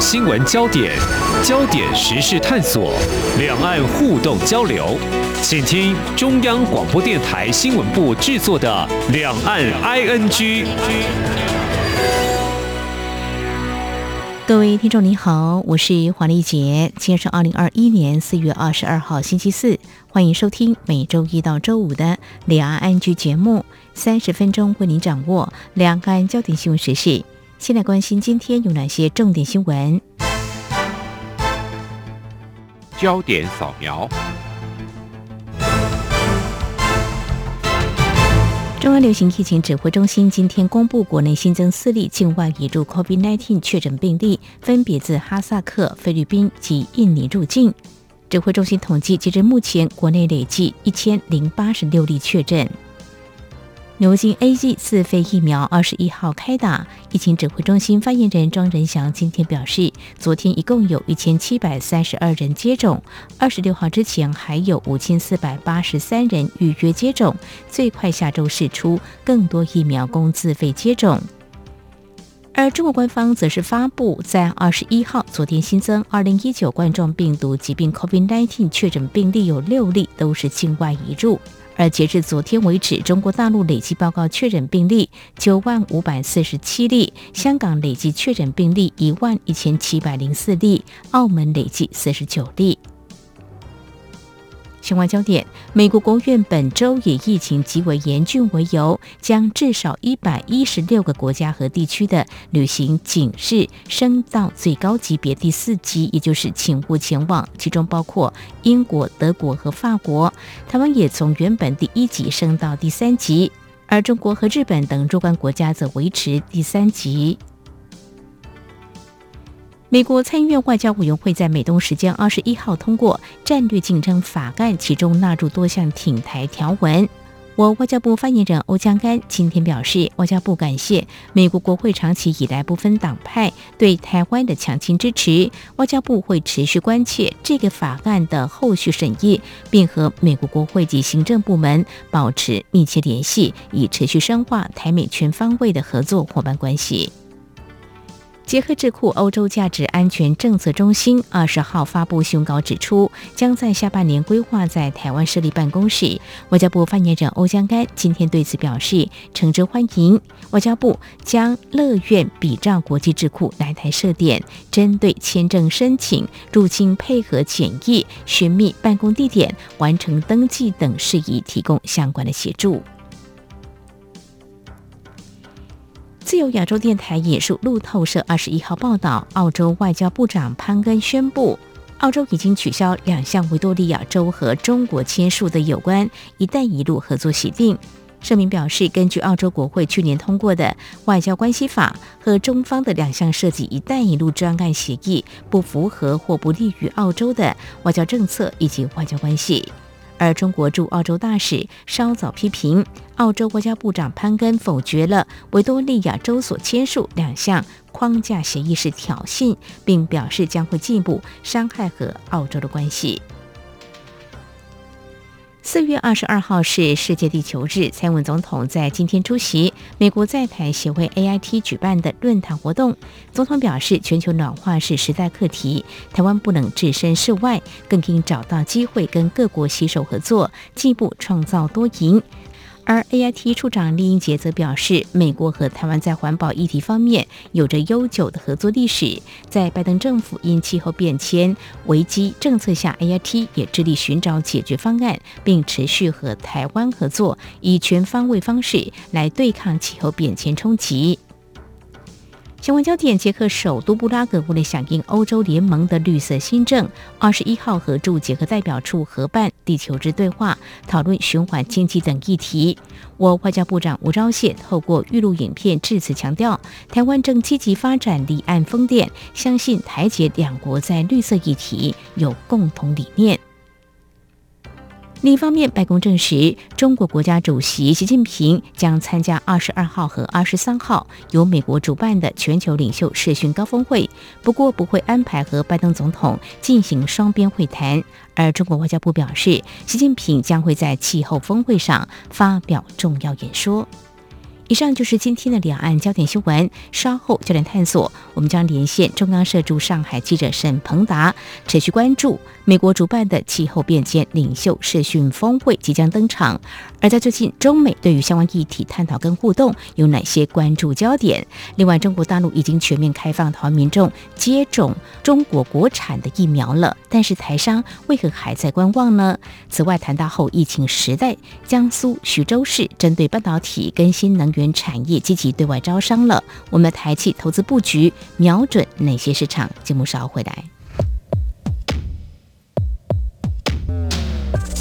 新闻焦点、焦点时事探索、两岸互动交流，请听中央广播电台新闻部制作的《两岸 ING》。各位听众，你好，我是黄丽杰。今天是二零二一年四月二十二号，星期四，欢迎收听每周一到周五的《两岸 ING》节目，三十分钟为您掌握两岸焦点新闻时事。先来关心今天有哪些重点新闻。焦点扫描。中央流行疫情指挥中心今天公布，国内新增四例境外引入 COVID-19 确诊病例，分别自哈萨克、菲律宾及印尼入境。指挥中心统计，截至目前，国内累计一千零八十六例确诊。牛津 A G 自费疫苗二十一号开打，疫情指挥中心发言人庄仁祥今天表示，昨天一共有一千七百三十二人接种，二十六号之前还有五千四百八十三人预约接种，最快下周释出更多疫苗供自费接种。而中国官方则是发布，在二十一号昨天新增二零一九冠状病毒疾病 COVID-19 确诊病例有六例，都是境外移入。而截至昨天为止，中国大陆累计报告确诊病例九万五百四十七例，香港累计确诊病例一万一千七百零四例，澳门累计四十九例。相关焦点：美国国务院本周以疫情极为严峻为由，将至少一百一十六个国家和地区的旅行警示升到最高级别第四级，也就是请勿前往，其中包括英国、德国和法国。台湾也从原本第一级升到第三级，而中国和日本等若干国家则维持第三级。美国参议院外交委员会在美东时间二十一号通过战略竞争法案，其中纳入多项挺台条文。我外交部发言人欧江干今天表示，外交部感谢美国国会长期以来不分党派对台湾的强劲支持，外交部会持续关切这个法案的后续审议，并和美国国会及行政部门保持密切联系，以持续深化台美全方位的合作伙伴关系。结合智库欧洲价值安全政策中心二十号发布新稿指出，将在下半年规划在台湾设立办公室。外交部发言人欧江干今天对此表示，诚挚欢迎。外交部将乐愿比照国际智库来台设点，针对签证申请、入境配合检疫、寻觅办公地点、完成登记等事宜提供相关的协助。自由亚洲电台引述路透社二十一号报道，澳洲外交部长潘根宣布，澳洲已经取消两项维多利亚州和中国签署的有关“一带一路”合作协定。声明表示，根据澳洲国会去年通过的外交关系法和中方的两项涉及“一带一路”专案协议，不符合或不利于澳洲的外交政策以及外交关系。而中国驻澳洲大使稍早批评，澳洲国家部长潘根否决了维多利亚州所签署两项框架协议是挑衅，并表示将会进一步伤害和澳洲的关系。四月二十二号是世界地球日，蔡英文总统在今天出席美国在台协会 AIT 举办的论坛活动。总统表示，全球暖化是时代课题，台湾不能置身事外，更应找到机会跟各国携手合作，进一步创造多赢。而 AIT 处长丽英杰则表示，美国和台湾在环保议题方面有着悠久的合作历史。在拜登政府因气候变迁危机政策下，AIT 也致力寻找解决方案，并持续和台湾合作，以全方位方式来对抗气候变迁冲击。相关焦点：捷克首都布拉格为了响应欧洲联盟的绿色新政，二十一号和驻捷克代表处合办地球日对话，讨论循环经济等议题。我外交部长吴钊燮透过预录影片致辞强调，台湾正积极发展离岸风电，相信台捷两国在绿色议题有共同理念。另一方面，白宫证实，中国国家主席习近平将参加二十二号和二十三号由美国主办的全球领袖视讯高峰会，不过不会安排和拜登总统进行双边会谈。而中国外交部表示，习近平将会在气候峰会上发表重要演说。以上就是今天的两岸焦点新闻。稍后焦点探索，我们将连线中央社驻上海记者沈鹏达，持续关注美国主办的气候变迁领袖视讯峰会即将登场。而在最近，中美对于相关议题探讨跟互动有哪些关注焦点？另外，中国大陆已经全面开放台湾民众接种中国国产的疫苗了，但是台商为何还在观望呢？此外，谈到后疫情时代，江苏徐州市针对半导体跟新能源产业积极对外招商了，我们的台企投资布局瞄准哪些市场？节目稍后回来。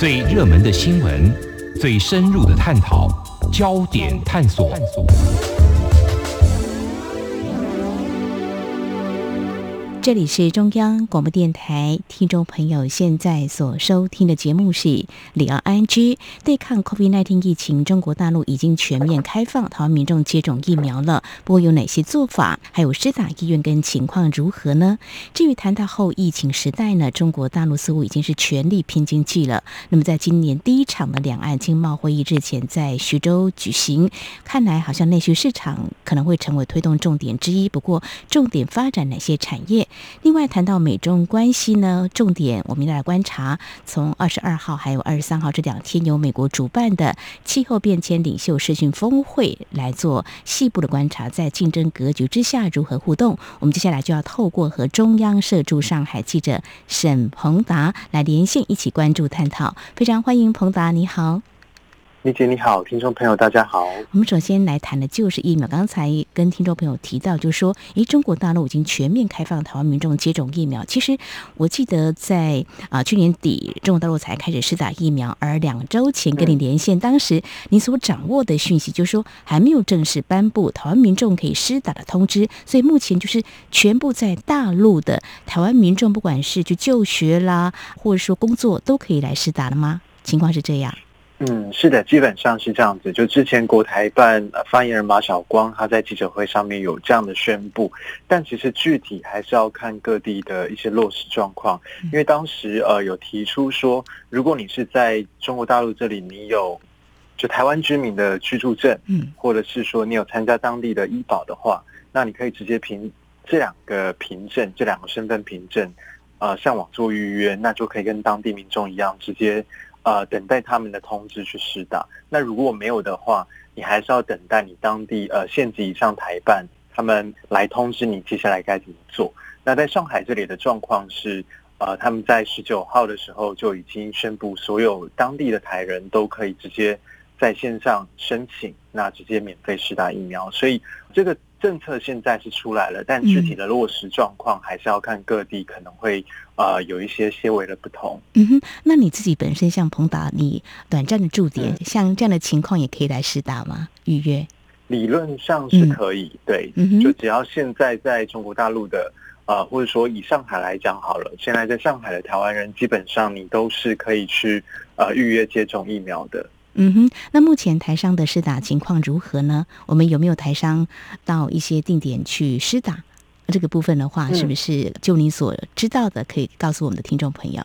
最热门的新闻，最深入的探讨，焦点探索。这里是中央广播电台，听众朋友现在所收听的节目是里奥安居对抗 COVID-19 疫情，中国大陆已经全面开放台湾民众接种疫苗了。不过有哪些做法，还有施打意愿跟情况如何呢？至于谈到后疫情时代呢，中国大陆似乎已经是全力拼经济了。那么在今年第一场的两岸经贸会议之前，在徐州举行，看来好像内需市场可能会成为推动重点之一。不过重点发展哪些产业？另外谈到美中关系呢，重点我们来观察，从二十二号还有二十三号这两天由美国主办的气候变迁领袖视讯峰会来做细部的观察，在竞争格局之下如何互动？我们接下来就要透过和中央社驻上海记者沈鹏达来连线，一起关注探讨。非常欢迎鹏达，你好。丽姐你好，听众朋友大家好。我们首先来谈的就是疫苗。刚才跟听众朋友提到，就是说，诶，中国大陆已经全面开放台湾民众接种疫苗。其实我记得在啊去年底，中国大陆才开始施打疫苗，而两周前跟你连线，当时你所掌握的讯息就是说，还没有正式颁布台湾民众可以施打的通知。所以目前就是全部在大陆的台湾民众，不管是去就学啦，或者说工作，都可以来施打了吗？情况是这样。嗯，是的，基本上是这样子。就之前国台办发言人马晓光他在记者会上面有这样的宣布，但其实具体还是要看各地的一些落实状况。因为当时呃有提出说，如果你是在中国大陆这里，你有就台湾居民的居住证，嗯，或者是说你有参加当地的医保的话，那你可以直接凭这两个凭证，这两个身份凭证，呃，上网做预约，那就可以跟当地民众一样直接。呃，等待他们的通知去施打。那如果没有的话，你还是要等待你当地呃县级以上台办他们来通知你接下来该怎么做。那在上海这里的状况是，呃，他们在十九号的时候就已经宣布，所有当地的台人都可以直接在线上申请，那直接免费施打疫苗。所以这个。政策现在是出来了，但具体的落实状况还是要看各地可能会呃有一些些微的不同。嗯哼，那你自己本身像彭达，你短暂的驻点，像这样的情况也可以来试打吗？预约？理论上是可以，对，嗯就只要现在在中国大陆的呃，或者说以上海来讲好了，现在在上海的台湾人基本上你都是可以去呃预约接种疫苗的。嗯哼，那目前台商的施打情况如何呢？我们有没有台商到一些定点去施打？这个部分的话，是不是就你所知道的，可以告诉我们的听众朋友？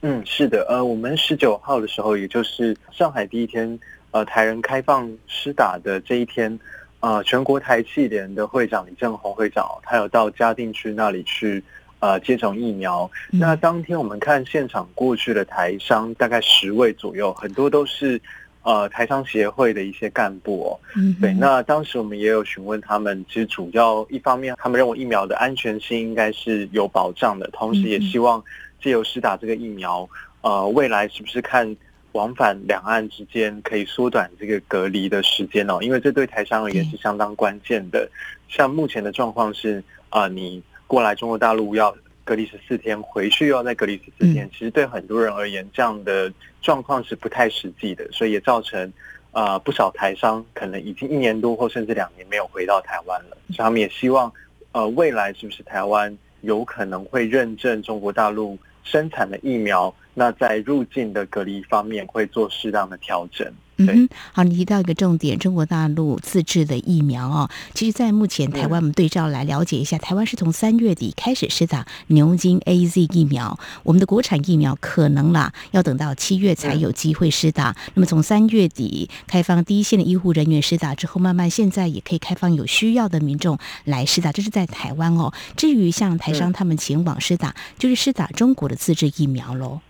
嗯，是的，呃，我们十九号的时候，也就是上海第一天，呃，台人开放施打的这一天，呃，全国台气联的会长李正宏会长，他有到嘉定区那里去。呃，接种疫苗。那当天我们看现场过去的台商大概十位左右，很多都是呃台商协会的一些干部哦。嗯，对。那当时我们也有询问他们，其实主要一方面，他们认为疫苗的安全性应该是有保障的，同时也希望借由施打这个疫苗，呃，未来是不是看往返两岸之间可以缩短这个隔离的时间哦，因为这对台商而言是相当关键的。像目前的状况是，啊，你过来中国大陆要隔离十四天，回去又要再隔离十四天，其实对很多人而言，这样的状况是不太实际的，所以也造成啊不少台商可能已经一年多或甚至两年没有回到台湾了。所以他们也希望，呃，未来是不是台湾有可能会认证中国大陆生产的疫苗？那在入境的隔离方面会做适当的调整。嗯哼，好，你提到一个重点，中国大陆自制的疫苗哦。其实，在目前台湾，我们对照来了解一下，台湾是从三月底开始施打牛津 A Z 疫苗，我们的国产疫苗可能啦，要等到七月才有机会施打。那么，从三月底开放第一线的医护人员施打之后，慢慢现在也可以开放有需要的民众来施打，这是在台湾哦。至于像台商他们前往施打，就是施打中国的自制疫苗喽。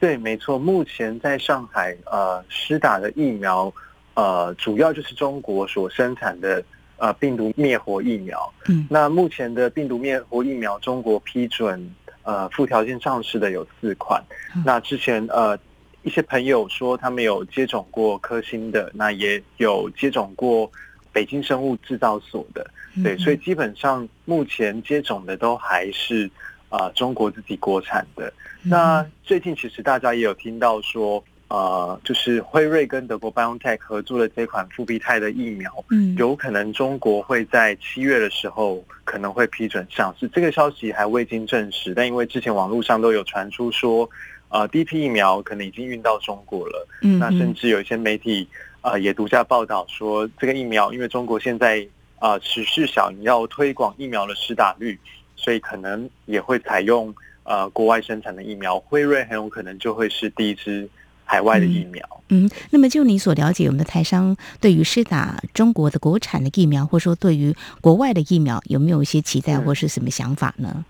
对，没错。目前在上海，呃，施打的疫苗，呃，主要就是中国所生产的呃病毒灭活疫苗。嗯，那目前的病毒灭活疫苗，中国批准呃附条件上市的有四款。那之前呃一些朋友说他们有接种过科兴的，那也有接种过北京生物制造所的。对，所以基本上目前接种的都还是。啊，中国自己国产的。那最近其实大家也有听到说，呃，就是辉瑞跟德国 BioNTech 合作的这款复必泰的疫苗，嗯，有可能中国会在七月的时候可能会批准上市。这个消息还未经证实，但因为之前网络上都有传出说，呃，第一批疫苗可能已经运到中国了。嗯，那甚至有一些媒体啊也独家报道说，这个疫苗因为中国现在啊持续想要推广疫苗的施打率。所以可能也会采用呃国外生产的疫苗，辉瑞很有可能就会是第一支海外的疫苗。嗯，那么就你所了解，我们的台商对于施打中国的国产的疫苗，或者说对于国外的疫苗，有没有一些期待或是什么想法呢？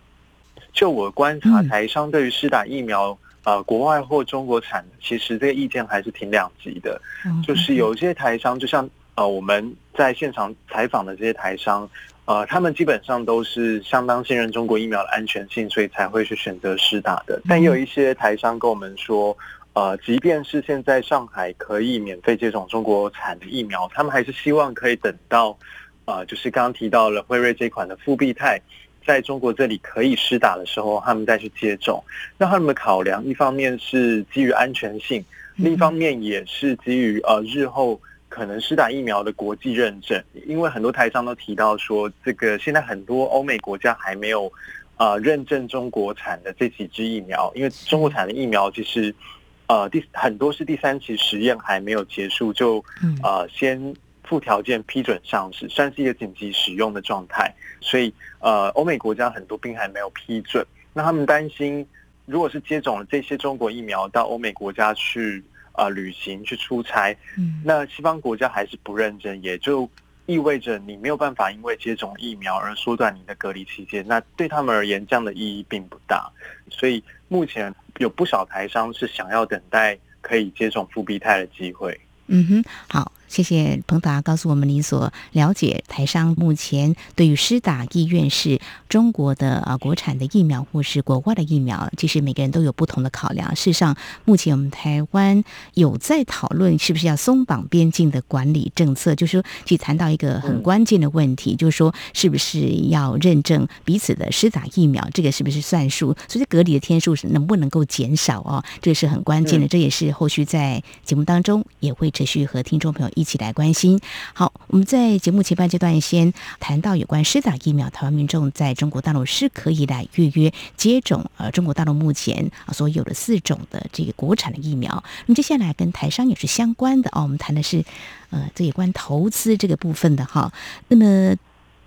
就我观察，台商对于施打疫苗，呃，国外或中国产，其实这个意见还是挺两极的。就是有些台商，就像呃我们在现场采访的这些台商。呃，他们基本上都是相当信任中国疫苗的安全性，所以才会去选择施打的。但也有一些台商跟我们说，呃，即便是现在上海可以免费接种中国产的疫苗，他们还是希望可以等到，呃，就是刚刚提到了辉瑞这款的复必泰在中国这里可以施打的时候，他们再去接种。那他们的考量，一方面是基于安全性，另一方面也是基于呃日后。可能施打疫苗的国际认证，因为很多台商都提到说，这个现在很多欧美国家还没有呃认证中国产的这几支疫苗，因为中国产的疫苗其实呃第很多是第三期实验还没有结束就呃先附条件批准上市，算是一个紧急使用的状态，所以呃欧美国家很多病还没有批准，那他们担心如果是接种了这些中国疫苗到欧美国家去。啊，旅行去出差，嗯，那西方国家还是不认真，也就意味着你没有办法因为接种疫苗而缩短你的隔离期间。那对他们而言，这样的意义并不大。所以目前有不少台商是想要等待可以接种复必泰的机会。嗯哼，好。谢谢彭达告诉我们你所了解台商目前对于施打意愿是中国的啊国产的疫苗或是国外的疫苗，其实每个人都有不同的考量。事实上，目前我们台湾有在讨论是不是要松绑边境的管理政策，就是说，去谈到一个很关键的问题，就是说，是不是要认证彼此的施打疫苗，这个是不是算数？所以隔离的天数是能不能够减少哦？这个是很关键的，这也是后续在节目当中也会持续和听众朋友。一起来关心。好，我们在节目前半阶段先谈到有关施打疫苗，台湾民众在中国大陆是可以来预约接种。呃，中国大陆目前啊所有的四种的这个国产的疫苗。那么接下来跟台商也是相关的哦，我们谈的是呃这有关投资这个部分的哈。那么。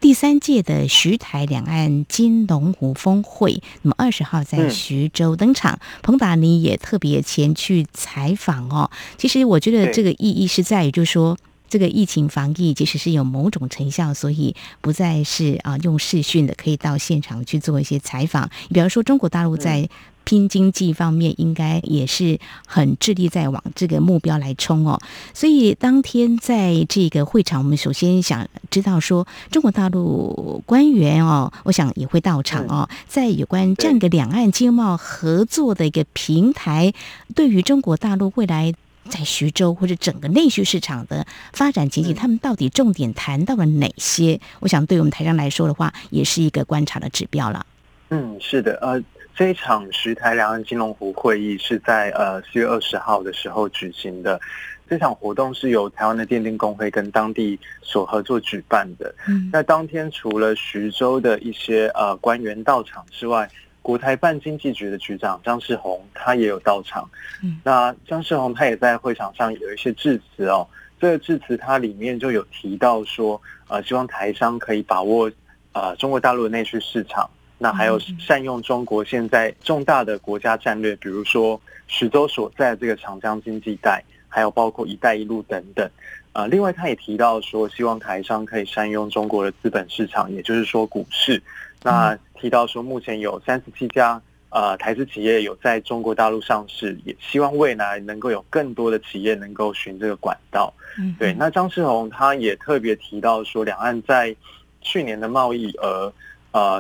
第三届的徐台两岸金龙湖峰会，那么二十号在徐州登场，彭达尼也特别前去采访哦。其实我觉得这个意义是在于，就是说这个疫情防疫其实是有某种成效，所以不再是啊用视讯的，可以到现场去做一些采访。你比方说中国大陆在。拼经济方面应该也是很致力在往这个目标来冲哦，所以当天在这个会场，我们首先想知道说，中国大陆官员哦，我想也会到场哦，在有关这样一个两岸经贸合作的一个平台，对于中国大陆未来在徐州或者整个内需市场的发展前景，他们到底重点谈到了哪些？我想对我们台商来说的话，也是一个观察的指标了。嗯，是的，呃，这一场徐台两岸金融湖会议是在呃四月二十号的时候举行的。这场活动是由台湾的电电工会跟当地所合作举办的。嗯，那当天除了徐州的一些呃官员到场之外，国台办经济局的局长张世宏他也有到场。嗯，那张世宏他也在会场上有一些致辞哦。这个致辞它里面就有提到说，呃，希望台商可以把握呃中国大陆的内需市场，那还有善用中国现在重大的国家战略，比如说徐州所在这个长江经济带。还有包括“一带一路”等等，呃，另外他也提到说，希望台商可以善用中国的资本市场，也就是说股市。那提到说，目前有三十七家呃台资企业有在中国大陆上市，也希望未来能够有更多的企业能够循这个管道。嗯，对。那张世宏他也特别提到说，两岸在去年的贸易额呃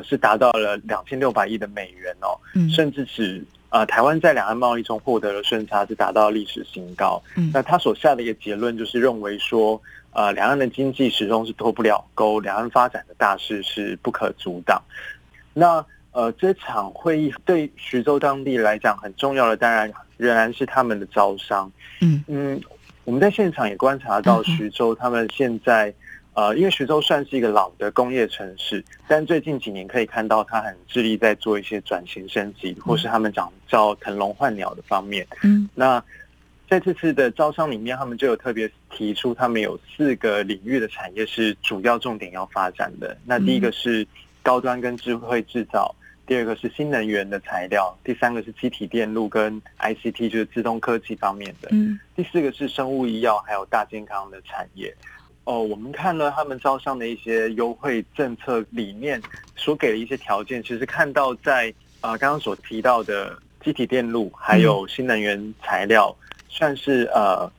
是达到了两千六百亿的美元哦，甚至是。呃，台湾在两岸贸易中获得的顺差是达到历史新高。嗯，那他所下的一个结论就是认为说，呃，两岸的经济始终是脱不了钩，两岸发展的大势是不可阻挡。那呃，这场会议对徐州当地来讲很重要的，当然仍然是他们的招商。嗯嗯，我们在现场也观察到徐州他们现在。呃，因为徐州算是一个老的工业城市，但最近几年可以看到，它很致力在做一些转型升级，或是他们讲叫腾笼换鸟的方面。嗯，那在这次的招商里面，他们就有特别提出，他们有四个领域的产业是主要重点要发展的。那第一个是高端跟智慧制造，第二个是新能源的材料，第三个是机体电路跟 ICT，就是自动科技方面的。嗯，第四个是生物医药还有大健康的产业。哦，我们看了他们招商的一些优惠政策里面所给的一些条件，其实看到在啊刚刚所提到的机体电路还有新能源材料，算是呃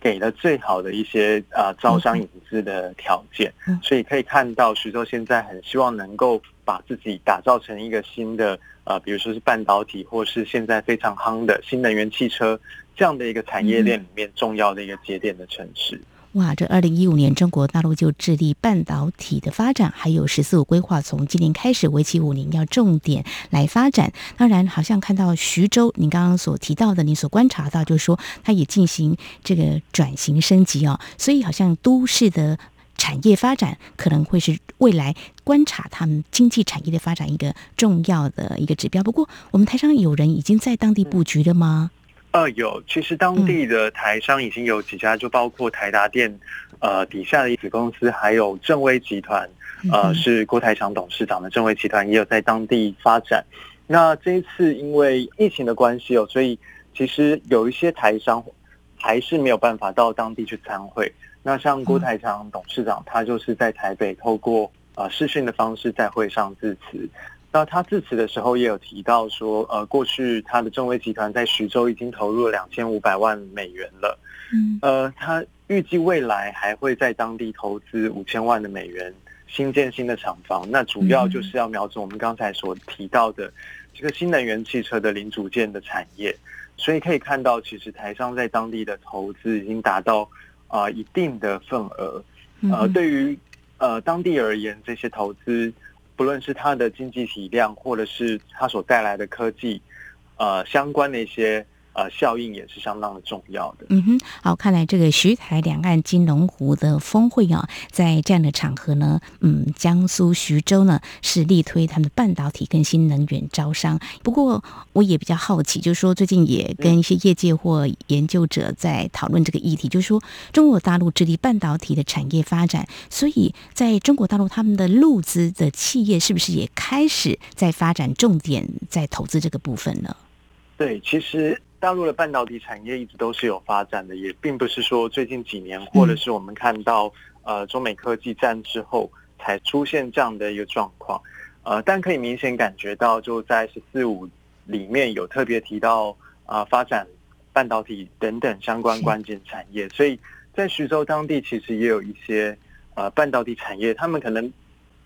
给了最好的一些呃招商引资的条件，所以可以看到徐州现在很希望能够把自己打造成一个新的呃，比如说是半导体或是现在非常夯的新能源汽车这样的一个产业链里面重要的一个节点的城市。哇，这二零一五年中国大陆就致力半导体的发展，还有“十四五”规划，从今年开始为期五年，要重点来发展。当然，好像看到徐州，您刚刚所提到的，你所观察到，就是说它也进行这个转型升级哦，所以好像都市的产业发展可能会是未来观察他们经济产业的发展一个重要的一个指标。不过，我们台上有人已经在当地布局了吗？呃，有，其实当地的台商已经有几家，就包括台达电，呃，底下的一子公司，还有正威集团，呃，是郭台强董事长的正威集团，也有在当地发展。那这一次因为疫情的关系哦，所以其实有一些台商还是没有办法到当地去参会。那像郭台强董事长，他就是在台北透过呃视讯的方式在会上致辞。那他致辞的时候也有提到说，呃，过去他的正威集团在徐州已经投入了两千五百万美元了，嗯，呃，他预计未来还会在当地投资五千万的美元新建新的厂房，那主要就是要瞄准我们刚才所提到的这个新能源汽车的零组件的产业，所以可以看到，其实台商在当地的投资已经达到啊一定的份额，呃，对于呃当地而言，这些投资。不论是它的经济体量，或者是它所带来的科技，呃，相关的一些。呃，效应也是相当的重要的。嗯哼，好，看来这个徐台两岸金龙湖的峰会啊，在这样的场合呢，嗯，江苏徐州呢是力推他们的半导体跟新能源招商。不过，我也比较好奇，就是说最近也跟一些业界或研究者在讨论这个议题，就是说中国大陆致力半导体的产业发展，所以在中国大陆他们的陆资的企业是不是也开始在发展重点在投资这个部分呢？对，其实。大陆的半导体产业一直都是有发展的，也并不是说最近几年，或者是我们看到呃中美科技战之后才出现这样的一个状况，呃，但可以明显感觉到，就在“十四五”里面有特别提到啊发展半导体等等相关关键产业，所以在徐州当地其实也有一些呃半导体产业，他们可能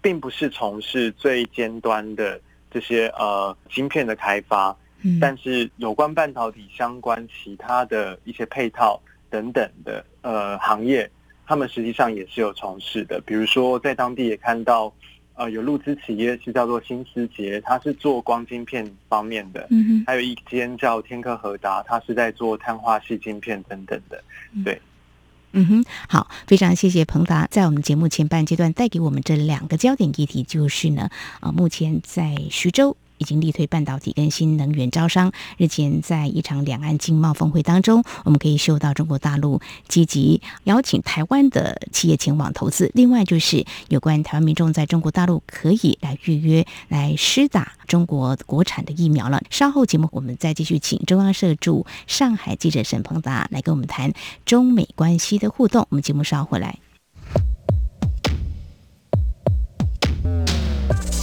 并不是从事最尖端的这些呃芯片的开发。嗯但是有关半导体相关其他的一些配套等等的呃行业，他们实际上也是有从事的。比如说在当地也看到，呃，有入资企业是叫做新思杰，它是做光晶片方面的，嗯哼，还有一间叫天科和达，它是在做碳化系晶片等等的。对，嗯哼，好，非常谢谢彭达在我们节目前半阶段带给我们这两个焦点议题，就是呢，呃，目前在徐州。已经力推半导体跟新能源招商。日前在一场两岸经贸峰会当中，我们可以嗅到中国大陆积极邀请台湾的企业前往投资。另外就是有关台湾民众在中国大陆可以来预约来施打中国国产的疫苗了。稍后节目我们再继续请中央社驻上海记者沈鹏达来跟我们谈中美关系的互动。我们节目稍后回来。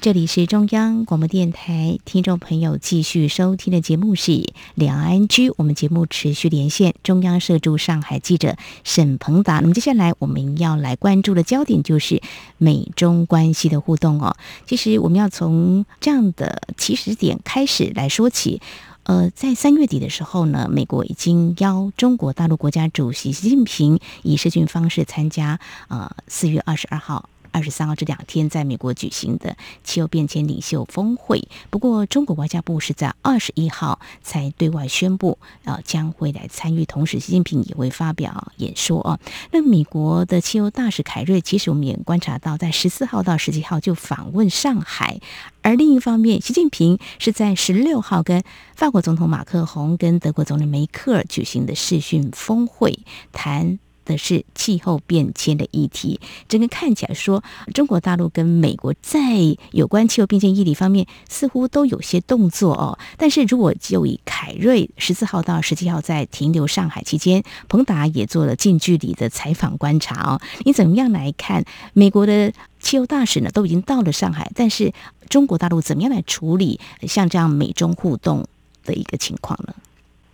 这里是中央广播电台，听众朋友继续收听的节目是《两岸居》，我们节目持续连线中央社驻上海记者沈鹏达。那么接下来我们要来关注的焦点就是美中关系的互动哦。其实我们要从这样的起始点开始来说起。呃，在三月底的时候呢，美国已经邀中国大陆国家主席习近平以视讯方式参加呃四月二十二号。二十三号这两天在美国举行的气候变迁领袖峰会，不过中国外交部是在二十一号才对外宣布，呃，将会来参与，同时习近平也会发表演说哦。那美国的气候大使凯瑞，其实我们也观察到，在十四号到十七号就访问上海，而另一方面，习近平是在十六号跟法国总统马克宏跟德国总理梅克尔举行的视讯峰会谈。的是气候变迁的议题，整个看起来说，中国大陆跟美国在有关气候变迁议题方面似乎都有些动作哦。但是如果就以凯瑞十四号到十七号在停留上海期间，彭达也做了近距离的采访观察哦，你怎么样来看美国的气候大使呢？都已经到了上海，但是中国大陆怎么样来处理像这样美中互动的一个情况呢？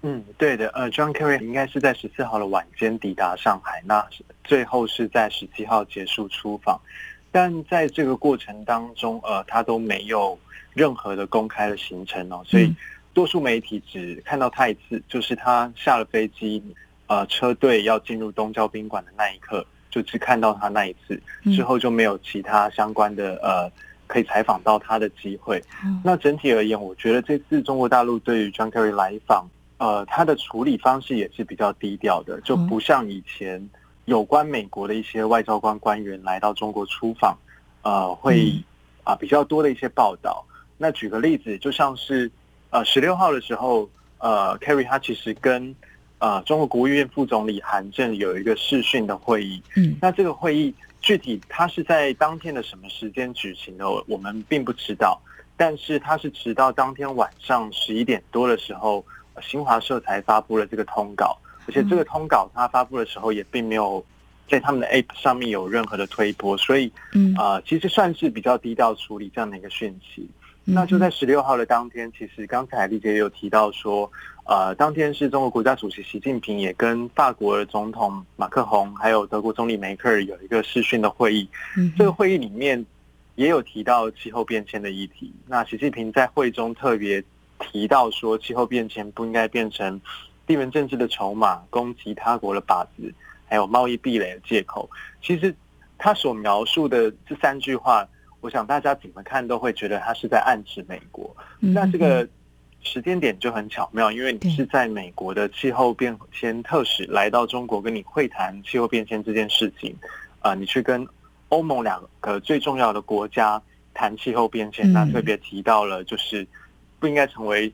嗯，对的，呃，John Kerry 应该是在十四号的晚间抵达上海，那最后是在十七号结束出访，但在这个过程当中，呃，他都没有任何的公开的行程哦，所以多数媒体只看到他一次，就是他下了飞机，呃，车队要进入东郊宾馆的那一刻，就只看到他那一次，之后就没有其他相关的呃可以采访到他的机会。那整体而言，我觉得这次中国大陆对于 John Kerry 来访。呃，他的处理方式也是比较低调的，就不像以前有关美国的一些外交官官员来到中国出访，呃，会啊比较多的一些报道。那举个例子，就像是呃十六号的时候，呃，Kerry 他其实跟呃中国国务院副总理韩正有一个视讯的会议。嗯，那这个会议具体他是在当天的什么时间举行的，我们并不知道。但是他是直到当天晚上十一点多的时候。新华社才发布了这个通稿，而且这个通稿它发布的时候也并没有在他们的 App 上面有任何的推波，所以，嗯啊，其实算是比较低调处理这样的一个讯息。那就在十六号的当天，其实刚才丽姐也有提到说，呃，当天是中国国家主席习近平也跟法国的总统马克宏还有德国总理梅克尔有一个视讯的会议。嗯，这个会议里面也有提到气候变迁的议题。那习近平在会中特别。提到说，气候变迁不应该变成地缘政治的筹码，攻击他国的靶子，还有贸易壁垒的借口。其实他所描述的这三句话，我想大家怎么看都会觉得他是在暗指美国。那这个时间点就很巧妙，因为你是在美国的气候变迁特使来到中国跟你会谈气候变迁这件事情，啊，你去跟欧盟两个最重要的国家谈气候变迁，那特别提到了就是。不应该成为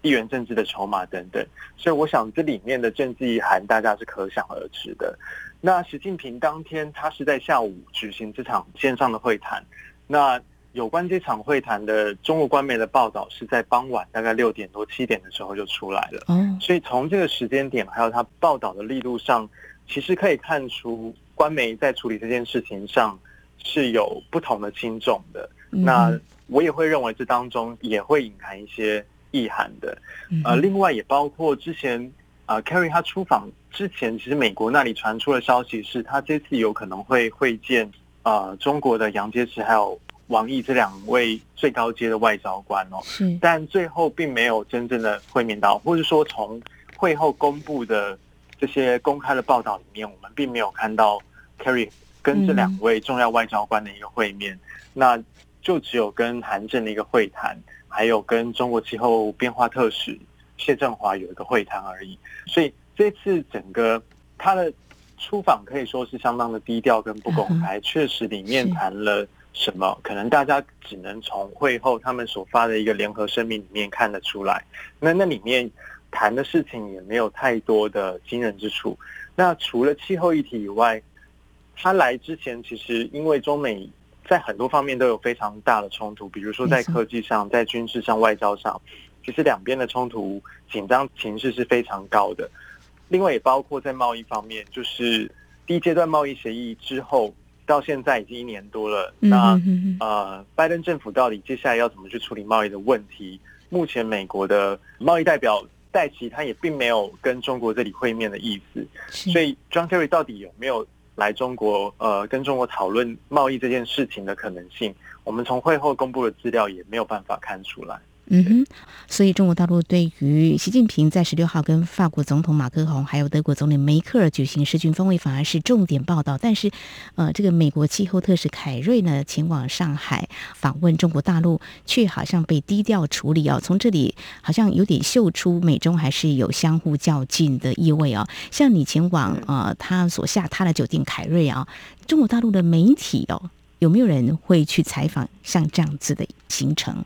地缘政治的筹码等等，所以我想这里面的政治意涵大家是可想而知的。那习近平当天他是在下午举行这场线上的会谈，那有关这场会谈的中国官媒的报道是在傍晚大概六点多七点的时候就出来了，哦，所以从这个时间点还有他报道的力度上，其实可以看出官媒在处理这件事情上是有不同的轻重的。嗯。那我也会认为这当中也会隐含一些意涵的。嗯。呃，另外也包括之前啊、c a r r y 他出访之前，其实美国那里传出的消息是他这次有可能会会见呃中国的杨洁篪还有王毅这两位最高阶的外交官哦，是。但最后并没有真正的会面到，或者说从会后公布的这些公开的报道里面，我们并没有看到 Kerry 跟这两位重要外交官的一个会面，那就只有跟韩正的一个会谈，还有跟中国气候变化特使谢振华有一个会谈而已。所以这次整个他的出访可以说是相当的低调跟不公开，确实里面是谈了什么，可能大家只能从会后他们所发的一个联合声明里面看得出来。那那里面谈的事情也没有太多的惊人之处。那除了气候议题以外，他来之前其实因为中美在很多方面都有非常大的冲突，比如说在科技上、在军事上、外交上，其实两边的冲突紧张情势是非常高的。另外也包括在贸易方面，就是第一阶段贸易协议之后到现在已经一年多了，嗯那呃，拜登政府到底接下来要怎么去处理贸易的问题？目前美国的贸易代表戴奇他也并没有跟中国这里会面的意思，所以 John Kerry 到底有没有来中国呃跟中国讨论贸易这件事情的可能性？我们从会后公布的资料也没有办法看出来。嗯哼，所以中国大陆对于习近平在十六号跟法国总统马克龙还有德国总理梅克尔举行视讯峰会，反而是重点报道。但是，呃，这个美国气候特使凯瑞呢前往上海访问中国大陆，却好像被低调处理哦。从这里好像有点嗅出美中还是有相互较劲的意味哦。像你前往呃他所下榻的酒店凯瑞啊，中国大陆的媒体哦，有没有人会去采访像这样子的行程？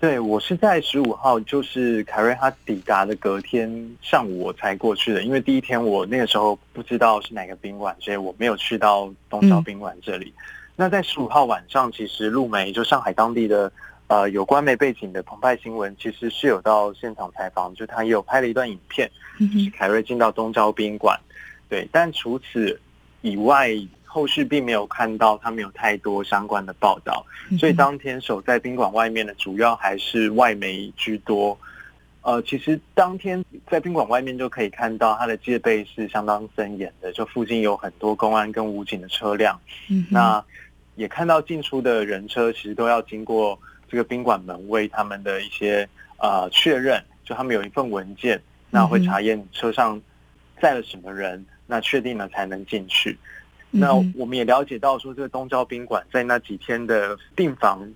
对我是在十五号，就是凯瑞他抵达的隔天上午我才过去的，因为第一天我那个时候不知道是哪个宾馆，所以我没有去到东郊宾馆这里。那在十五号晚上，其实陆媒就上海当地的呃有关媒背景的澎湃新闻，其实是有到现场采访，就他也有拍了一段影片，嗯就是凯瑞进到东郊宾馆，对，但除此以外，后续并没有看到他们有太多相关的报道。所以当天守在宾馆外面的主要还是外媒居多。呃，其实当天在宾馆外面就可以看到它的戒备是相当森严的，就附近有很多公安跟武警的车辆。嗯那也看到进出的人车其实都要经过这个宾馆门卫他们的一些呃确认，就他们有一份文件，那会查验车上载了什么人，那确定了才能进去。那我们也了解到说，这个东郊宾馆在那几天的订房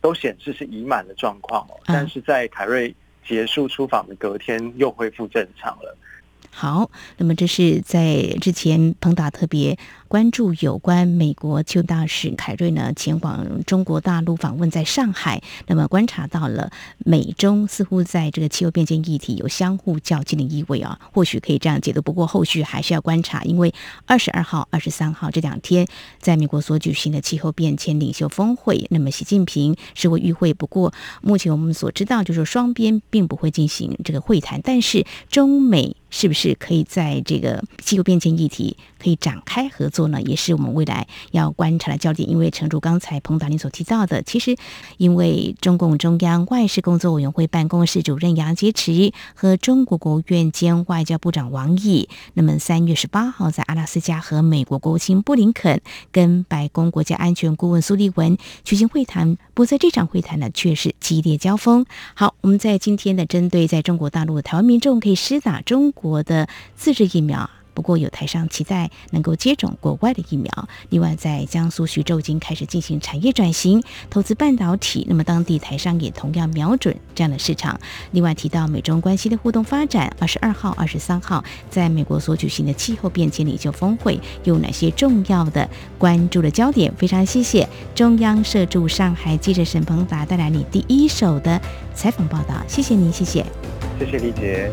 都显示是已满的状况哦，嗯但是在凯瑞结束出访的隔天又恢复正常了。好，那么这是在之前彭达特别关注有关美国气候大使凯瑞呢前往中国大陆访问，在上海，那么观察到了美中似乎在这个气候变迁议题有相互较劲的意味啊，或许可以这样解读。不过后续还是要观察，因为二十二号、二十三号这两天在美国所举行的气候变迁领袖峰会，那么习近平是会与会，不过目前我们所知道就是双边并不会进行这个会谈，但是中美。是不是可以在这个气候变迁议题可以展开合作呢？也是我们未来要观察的焦点。因为诚如刚才彭达林所提到的，其实因为中共中央外事工作委员会办公室主任杨洁篪和中国国务院兼外交部长王毅，那么三月十八号在阿拉斯加和美国国务卿布林肯跟白宫国家安全顾问苏利文举行会谈。不过在这场会谈呢，却是激烈交锋。好，我们在今天的针对在中国大陆的台湾民众可以施打中国国的自制疫苗。不过有台商期待能够接种国外的疫苗。另外，在江苏徐州已经开始进行产业转型，投资半导体。那么当地台商也同样瞄准这样的市场。另外提到美中关系的互动发展，二十二号、二十三号在美国所举行的气候变迁领袖峰会有哪些重要的关注的焦点？非常谢谢中央社驻上海记者沈鹏达带来你第一手的采访报道，谢谢您，谢谢。谢谢李姐。